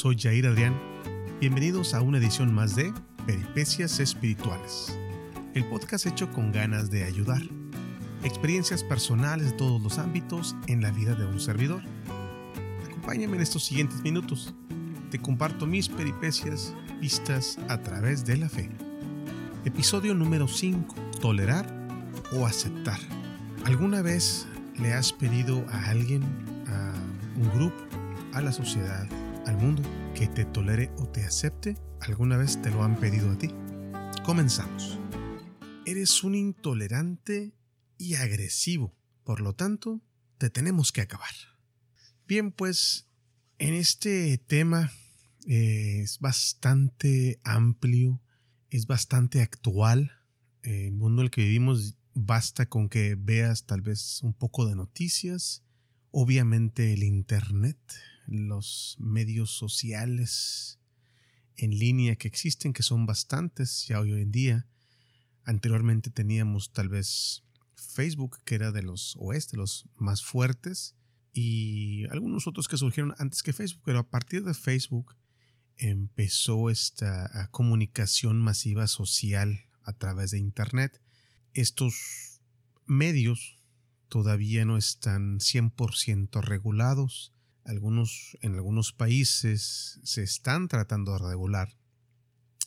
soy Jair Adrián. Bienvenidos a una edición más de Peripecias Espirituales, el podcast hecho con ganas de ayudar. Experiencias personales de todos los ámbitos en la vida de un servidor. Acompáñame en estos siguientes minutos. Te comparto mis peripecias vistas a través de la fe. Episodio número 5. Tolerar o aceptar. ¿Alguna vez le has pedido a alguien, a un grupo, a la sociedad, al mundo, que te tolere o te acepte? ¿Alguna vez te lo han pedido a ti? Comenzamos. Eres un intolerante y agresivo, por lo tanto, te tenemos que acabar. Bien, pues en este tema eh, es bastante amplio, es bastante actual. El mundo en el que vivimos basta con que veas tal vez un poco de noticias, obviamente el Internet, los medios sociales en línea que existen, que son bastantes ya hoy en día. Anteriormente teníamos tal vez Facebook, que era de los oeste, los más fuertes, y algunos otros que surgieron antes que Facebook, pero a partir de Facebook empezó esta ah, comunicación masiva social a través de Internet. Estos medios todavía no están 100% regulados. Algunos, en algunos países se están tratando de regular,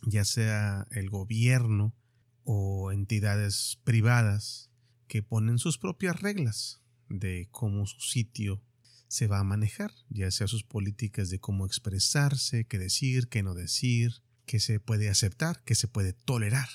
ya sea el gobierno o entidades privadas que ponen sus propias reglas de cómo su sitio se va a manejar, ya sea sus políticas de cómo expresarse, qué decir, qué no decir, qué se puede aceptar, qué se puede tolerar.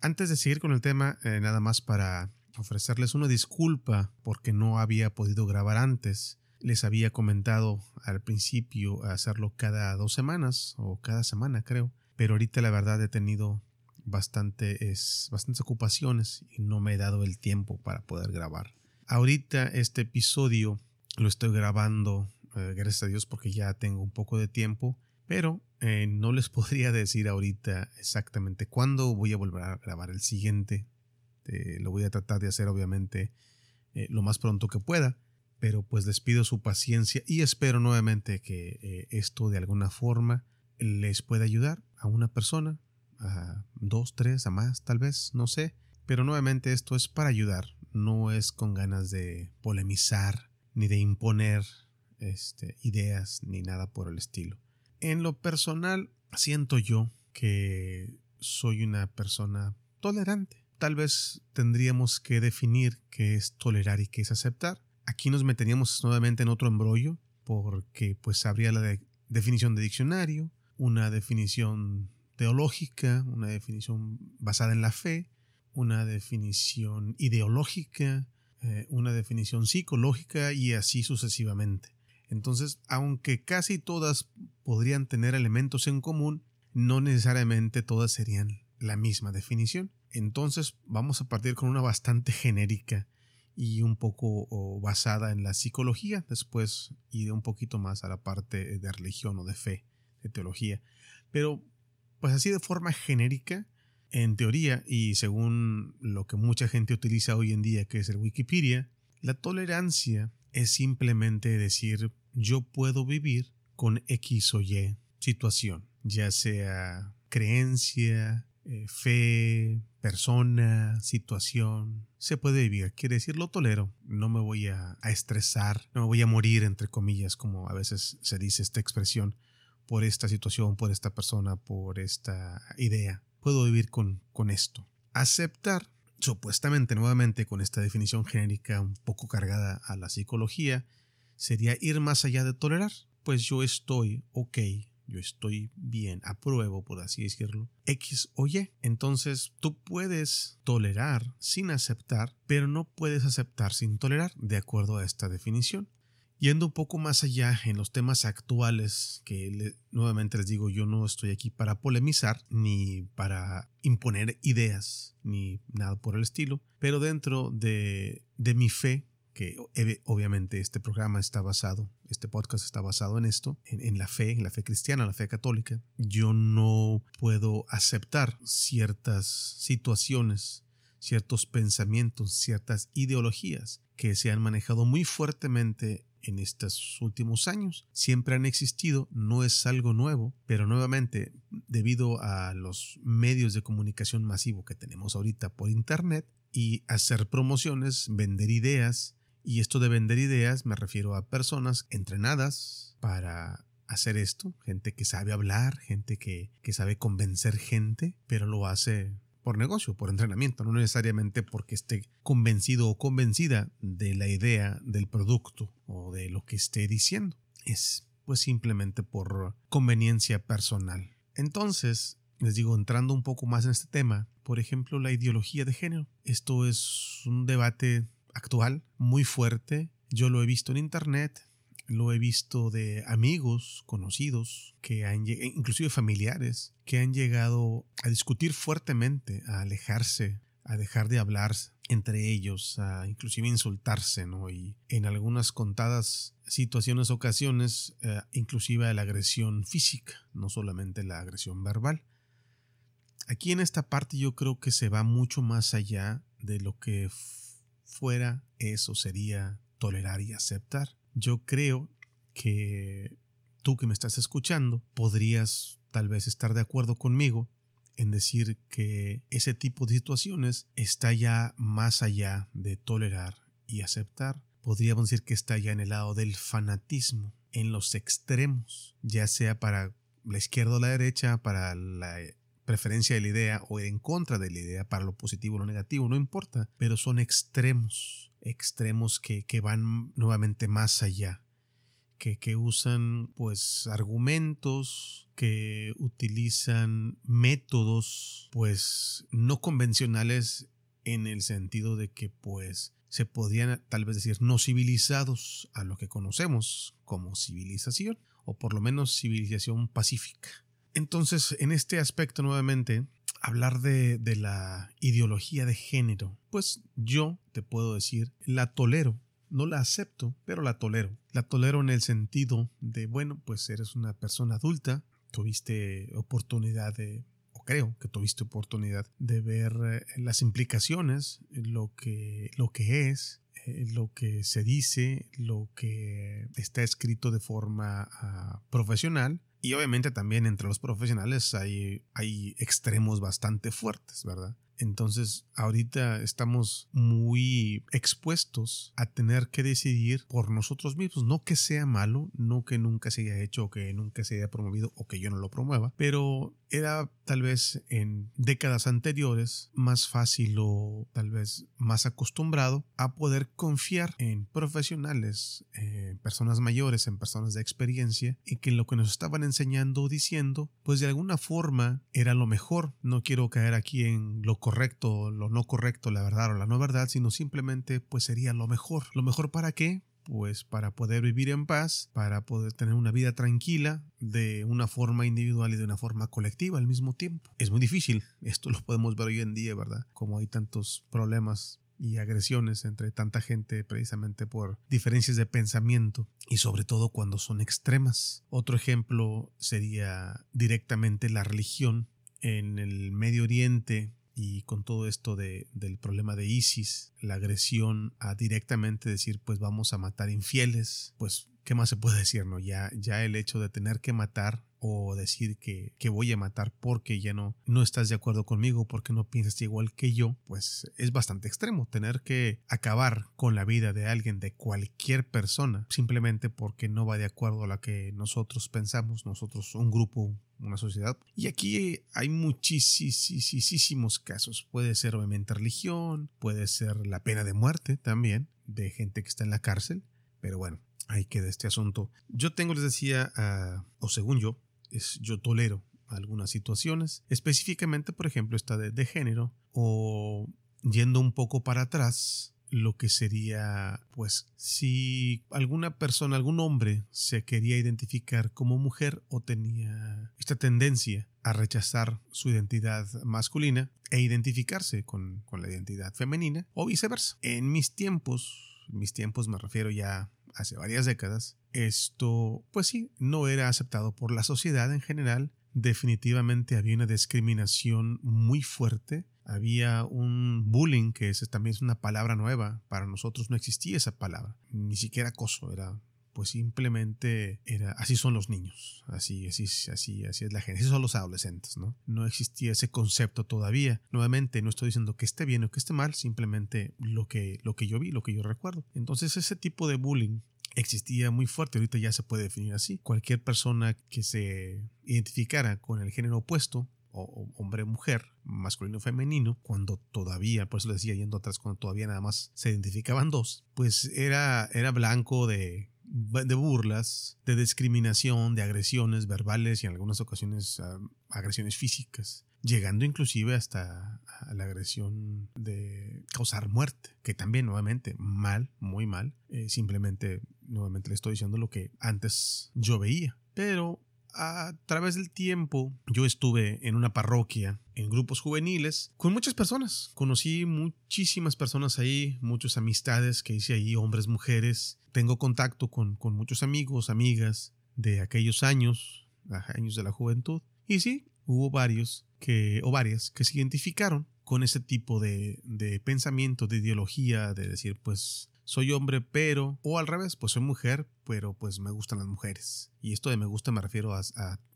Antes de seguir con el tema, eh, nada más para ofrecerles una disculpa porque no había podido grabar antes. Les había comentado al principio hacerlo cada dos semanas o cada semana creo, pero ahorita la verdad he tenido bastantes, bastantes ocupaciones y no me he dado el tiempo para poder grabar. Ahorita este episodio lo estoy grabando, eh, gracias a Dios, porque ya tengo un poco de tiempo, pero eh, no les podría decir ahorita exactamente cuándo voy a volver a grabar el siguiente. Este, lo voy a tratar de hacer obviamente eh, lo más pronto que pueda, pero pues les pido su paciencia y espero nuevamente que eh, esto de alguna forma les pueda ayudar a una persona, a dos, tres, a más tal vez, no sé, pero nuevamente esto es para ayudar, no es con ganas de polemizar ni de imponer este, ideas ni nada por el estilo. En lo personal, siento yo que soy una persona tolerante tal vez tendríamos que definir qué es tolerar y qué es aceptar. Aquí nos meteríamos nuevamente en otro embrollo porque pues habría la definición de diccionario, una definición teológica, una definición basada en la fe, una definición ideológica, eh, una definición psicológica y así sucesivamente. Entonces, aunque casi todas podrían tener elementos en común, no necesariamente todas serían la misma definición. Entonces vamos a partir con una bastante genérica y un poco basada en la psicología. Después iré un poquito más a la parte de religión o de fe, de teología. Pero pues así de forma genérica, en teoría y según lo que mucha gente utiliza hoy en día, que es el Wikipedia, la tolerancia es simplemente decir yo puedo vivir con X o Y situación, ya sea creencia, eh, fe, persona, situación, se puede vivir. Quiere decir, lo tolero. No me voy a, estresar, no me voy a morir, entre comillas, como a veces se dice esta expresión, por esta situación, por esta persona, por esta idea. Puedo vivir con, con esto. Aceptar, supuestamente, nuevamente, con esta definición genérica un poco cargada a la psicología, sería ir más allá de tolerar. Pues yo estoy ok yo estoy bien, apruebo, por así decirlo, X o Y. Entonces tú puedes tolerar sin aceptar, pero no puedes aceptar sin tolerar, de acuerdo a esta definición. Yendo un poco más allá en los temas actuales, que nuevamente les digo, yo no estoy aquí para polemizar ni para imponer ideas ni nada por el estilo, pero dentro de, de mi fe que obviamente este programa está basado, este podcast está basado en esto, en, la fe, en la fe cristiana, la fe católica. Yo no puedo aceptar ciertas situaciones, ciertos pensamientos, ciertas ideologías que se han manejado muy fuertemente en estos últimos años. Siempre han existido, no es algo nuevo, pero nuevamente, debido a los medios de comunicación masivo que tenemos ahorita por Internet y hacer promociones, vender ideas, y esto de vender ideas me refiero a personas entrenadas para hacer esto, gente que sabe hablar, gente que, que sabe convencer gente, pero lo hace por negocio, por entrenamiento, no necesariamente porque esté convencido o convencida de la idea del producto o de lo que esté diciendo. Es pues simplemente por conveniencia personal. Entonces, les digo, entrando un poco más en este tema, por ejemplo, la ideología de género. Esto es un debate actual, muy fuerte. Yo lo he visto en internet, lo he visto de amigos, conocidos, que han, inclusive familiares, que han llegado a discutir fuertemente, a alejarse, a dejar de hablar entre ellos, a inclusive insultarse, ¿no? Y en algunas contadas situaciones, ocasiones, eh, inclusive a la agresión física, no solamente la agresión verbal. Aquí en esta parte yo creo que se va mucho más allá de lo que fuera eso sería tolerar y aceptar yo creo que tú que me estás escuchando podrías tal vez estar de acuerdo conmigo en decir que ese tipo de situaciones está ya más allá de tolerar y aceptar. Podríamos decir que está ya en el lado del fanatismo, en los extremos, ya sea para la izquierda o la derecha, para la preferencia de la idea o en contra de la idea, para lo positivo o lo negativo, no importa, pero son extremos extremos que, van nuevamente más allá, que, que usan pues argumentos, que utilizan métodos pues no convencionales en el sentido de que pues se podían tal vez decir no civilizados a lo que conocemos como civilización o por lo menos civilización pacífica. Entonces, en este aspecto nuevamente, hablar de, la ideología de género, pues yo te puedo decir, la tolero. No la acepto, pero la tolero. La tolero en el sentido de, bueno, pues eres una persona adulta, tuviste oportunidad de, o creo que tuviste oportunidad de ver eh, las implicaciones, lo que, lo que es, eh, lo que se dice, lo que está escrito de forma ah, profesional y obviamente también entre los profesionales hay, hay extremos bastante fuertes, ¿verdad? Entonces, ahorita estamos muy expuestos a tener que decidir por nosotros mismos. No que sea malo, no que nunca se haya hecho o que nunca se haya promovido o que yo no lo promueva, pero era tal vez en décadas anteriores más fácil o tal vez más acostumbrado a poder confiar en profesionales, en personas mayores, en personas de experiencia y que lo que nos estaban enseñando o diciendo, pues de alguna forma era lo mejor. No quiero caer aquí en lo correcto, lo no correcto, la verdad o la no verdad, sino simplemente pues sería lo mejor. ¿Lo mejor para qué? Pues para poder vivir en paz, para poder tener una vida tranquila de una forma individual y de una forma colectiva al mismo tiempo. Es muy difícil, esto lo podemos ver hoy en día, ¿verdad? Como hay tantos problemas y agresiones entre tanta gente precisamente por diferencias de pensamiento y sobre todo cuando son extremas. Otro ejemplo sería directamente la religión. En el Medio Oriente y con todo esto de, del problema de ISIS, la agresión a directamente decir pues vamos a matar infieles, pues ¿qué más se puede decir? No? Ya, ya el hecho de tener que matar o decir que, que, voy a matar porque ya no, no estás de acuerdo conmigo, porque no piensas igual que yo, pues es bastante extremo. Tener que acabar con la vida de alguien, de cualquier persona, simplemente porque no va de acuerdo a la que nosotros pensamos, nosotros, un grupo, una sociedad. Y aquí hay muchísimos casos. Puede ser obviamente religión, puede ser la pena de muerte también, de gente que está en la cárcel. Pero bueno, ahí queda este asunto. Yo tengo, les decía, o según yo, es, yo tolero algunas situaciones, específicamente, por ejemplo, esta de, de género, o yendo un poco para atrás, lo que sería, pues, si alguna persona, algún hombre se quería identificar como mujer o tenía esta tendencia a rechazar su identidad masculina e identificarse con, con la identidad femenina o viceversa. En mis tiempos, mis tiempos me refiero ya hace varias décadas, esto, pues sí, no era aceptado por la sociedad en general. Definitivamente había una discriminación muy fuerte. Había un bullying, que es, también es una palabra nueva. Para nosotros no existía esa palabra. Ni siquiera acoso, era pues simplemente era así son los niños, así así así así es la gente, así son los adolescentes, ¿no? No existía ese concepto todavía. Nuevamente no estoy diciendo que esté bien o que esté mal, simplemente lo que lo que yo vi, lo que yo recuerdo. Entonces ese tipo de bullying existía muy fuerte, ahorita ya se puede definir así. Cualquier persona que se identificara con el género opuesto o hombre-mujer, masculino femenino, cuando todavía, por eso le decía yendo atrás, cuando todavía nada más se identificaban dos, pues era, era blanco de, de burlas, de discriminación, de agresiones verbales y en algunas ocasiones ah, agresiones físicas, llegando inclusive hasta a la agresión de causar muerte, que también nuevamente mal, muy mal, eh, simplemente nuevamente le estoy diciendo lo que antes yo veía. Pero a través del tiempo yo estuve en una parroquia, en grupos juveniles, con muchas personas. Conocí muchísimas personas ahí, muchas amistades que hice ahí, hombres, mujeres. Tengo contacto con, con muchos amigos, amigas de aquellos años, años de la juventud. Y sí, hubo varios que, o varias que se identificaron con ese tipo de, de pensamiento, de ideología, de decir, pues soy hombre, pero, o al revés, pues soy mujer, pero pues me gustan las mujeres. Y esto de me gusta me refiero a,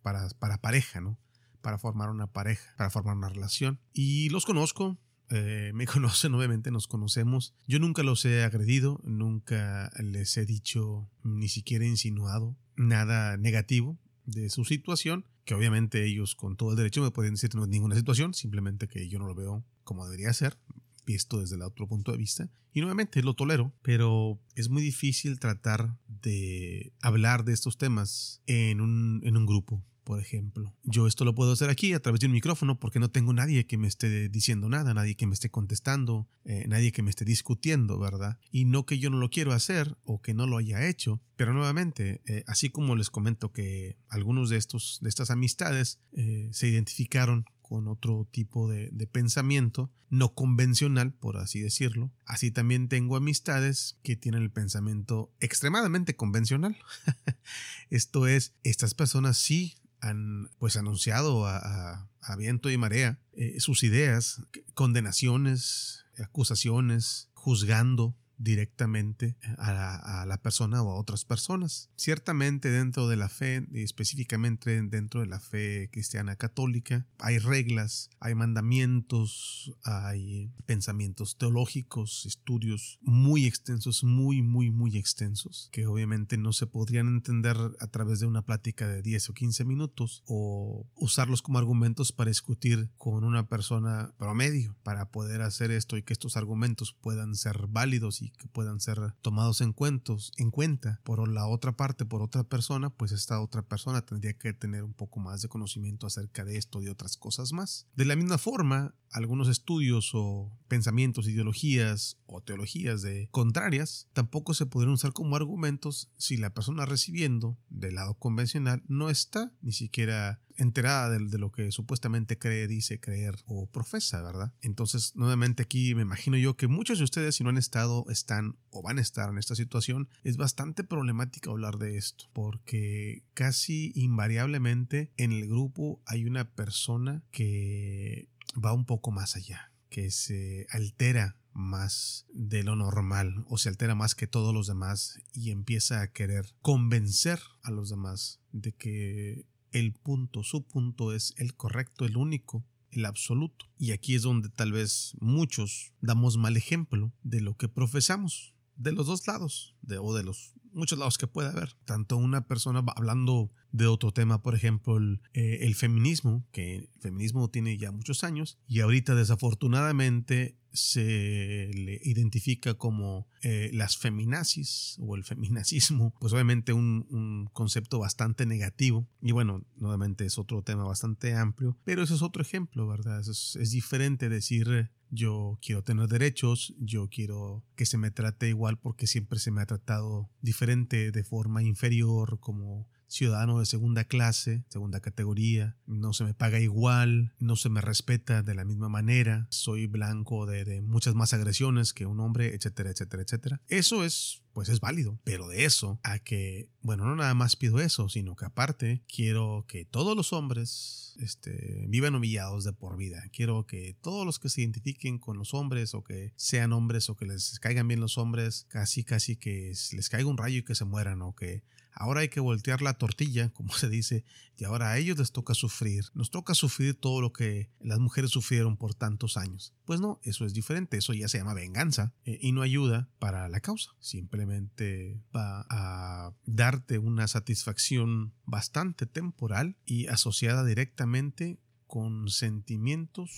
para, para pareja, ¿no? Para formar una pareja, para formar una relación. Y los conozco, eh, me conocen, obviamente nos conocemos. Yo nunca los he agredido, nunca les he dicho, ni siquiera insinuado nada negativo de su situación, que obviamente ellos con todo el derecho me pueden decir no es ninguna situación, simplemente que yo no lo veo como debería ser, visto desde el otro punto de vista. Y nuevamente lo tolero, pero es muy difícil tratar de hablar de estos temas en un, en un grupo por ejemplo. Yo esto lo puedo hacer aquí a través de un micrófono porque no tengo nadie que me esté diciendo nada, nadie que me esté contestando, eh, nadie que me esté discutiendo, ¿verdad? Y no que yo no lo quiero hacer o que no lo haya hecho, pero nuevamente, eh, así como les comento que algunos de estos de estas amistades eh, se identificaron con otro tipo de, pensamiento no convencional, por así decirlo. Así también tengo amistades que tienen el pensamiento extremadamente convencional. Esto es, estas personas sí han pues anunciado a, viento y marea eh, sus ideas, condenaciones, acusaciones, juzgando directamente a la, persona o a otras personas. Ciertamente dentro de la fe, y específicamente dentro de la fe cristiana católica, hay reglas, hay mandamientos, hay pensamientos teológicos, estudios muy extensos, muy, muy, muy extensos, que obviamente no se podrían entender a través de una plática de 10 o 15 minutos o usarlos como argumentos para discutir con una persona promedio, para poder hacer esto y que estos argumentos puedan ser válidos y que puedan ser tomados en, cuentos, en cuenta por la otra parte, por otra persona, pues esta otra persona tendría que tener un poco más de conocimiento acerca de esto y otras cosas más. De la misma forma, algunos estudios o pensamientos, ideologías o teologías de contrarias tampoco se podrían usar como argumentos si la persona recibiendo del lado convencional no está ni siquiera enterada de, lo que supuestamente cree, dice, creer o profesa, ¿verdad? Entonces, nuevamente aquí me imagino yo que muchos de ustedes, si no han estado, están o van a estar en esta situación, es bastante problemático hablar de esto, porque casi invariablemente en el grupo hay una persona que va un poco más allá, que se altera más de lo normal o se altera más que todos los demás y empieza a querer convencer a los demás de que el punto, su punto es el correcto, el único, el absoluto. Y aquí es donde tal vez muchos damos mal ejemplo de lo que profesamos, de los dos lados, de, o de los muchos lados que puede haber. Tanto una persona hablando de otro tema, por ejemplo, el, eh, el, feminismo, que el feminismo tiene ya muchos años y ahorita desafortunadamente se le identifica como eh, las feminazis o el feminazismo, pues obviamente un, un, concepto bastante negativo y bueno, nuevamente es otro tema bastante amplio, pero eso es otro ejemplo, ¿verdad? Es, es diferente decir yo quiero tener derechos, yo quiero que se me trate igual porque siempre se me ha tratado diferente, de forma inferior, como ciudadano de segunda clase, segunda categoría, no se me paga igual, no se me respeta de la misma manera, soy blanco de, muchas más agresiones que un hombre, etcétera, etcétera, etcétera. Eso es pues es válido. Pero de eso a que, bueno, no nada más pido eso, sino que aparte quiero que todos los hombres este, vivan humillados de por vida. Quiero que todos los que se identifiquen con los hombres o que sean hombres o que les caigan bien los hombres, casi, casi que les caiga un rayo y que se mueran o que Ahora hay que voltear la tortilla, como se dice, y ahora a ellos les toca sufrir. Nos toca sufrir todo lo que las mujeres sufrieron por tantos años. Pues no, eso es diferente, eso ya se llama venganza eh, y no ayuda para la causa. Simplemente va a darte una satisfacción bastante temporal y asociada directamente con sentimientos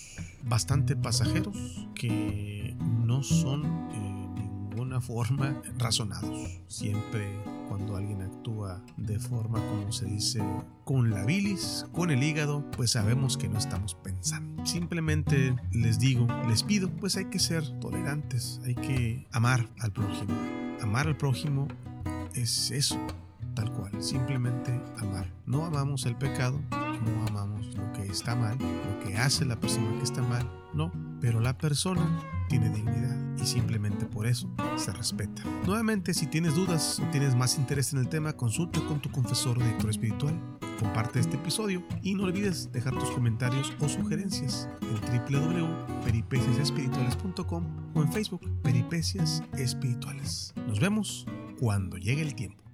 bastante pasajeros que no son en ninguna forma razonados. Siempre cuando alguien actúa de forma, como se dice, con la bilis, con el hígado, pues sabemos que no estamos pensando. Simplemente les digo, les pido, pues hay que ser tolerantes, hay que amar al prójimo. Amar al prójimo es eso, tal cual, simplemente amar. No amamos el pecado, no amamos lo que está mal, lo que hace la persona que está mal, no, pero la persona tiene dignidad y simplemente por eso se respeta. Nuevamente, si tienes dudas o tienes más interés en el tema, consulta con tu confesor o director espiritual. Comparte este episodio y no olvides dejar tus comentarios o sugerencias en www.peripeciasespirituales.com o en Facebook Peripecias Espirituales. Nos vemos cuando llegue el tiempo.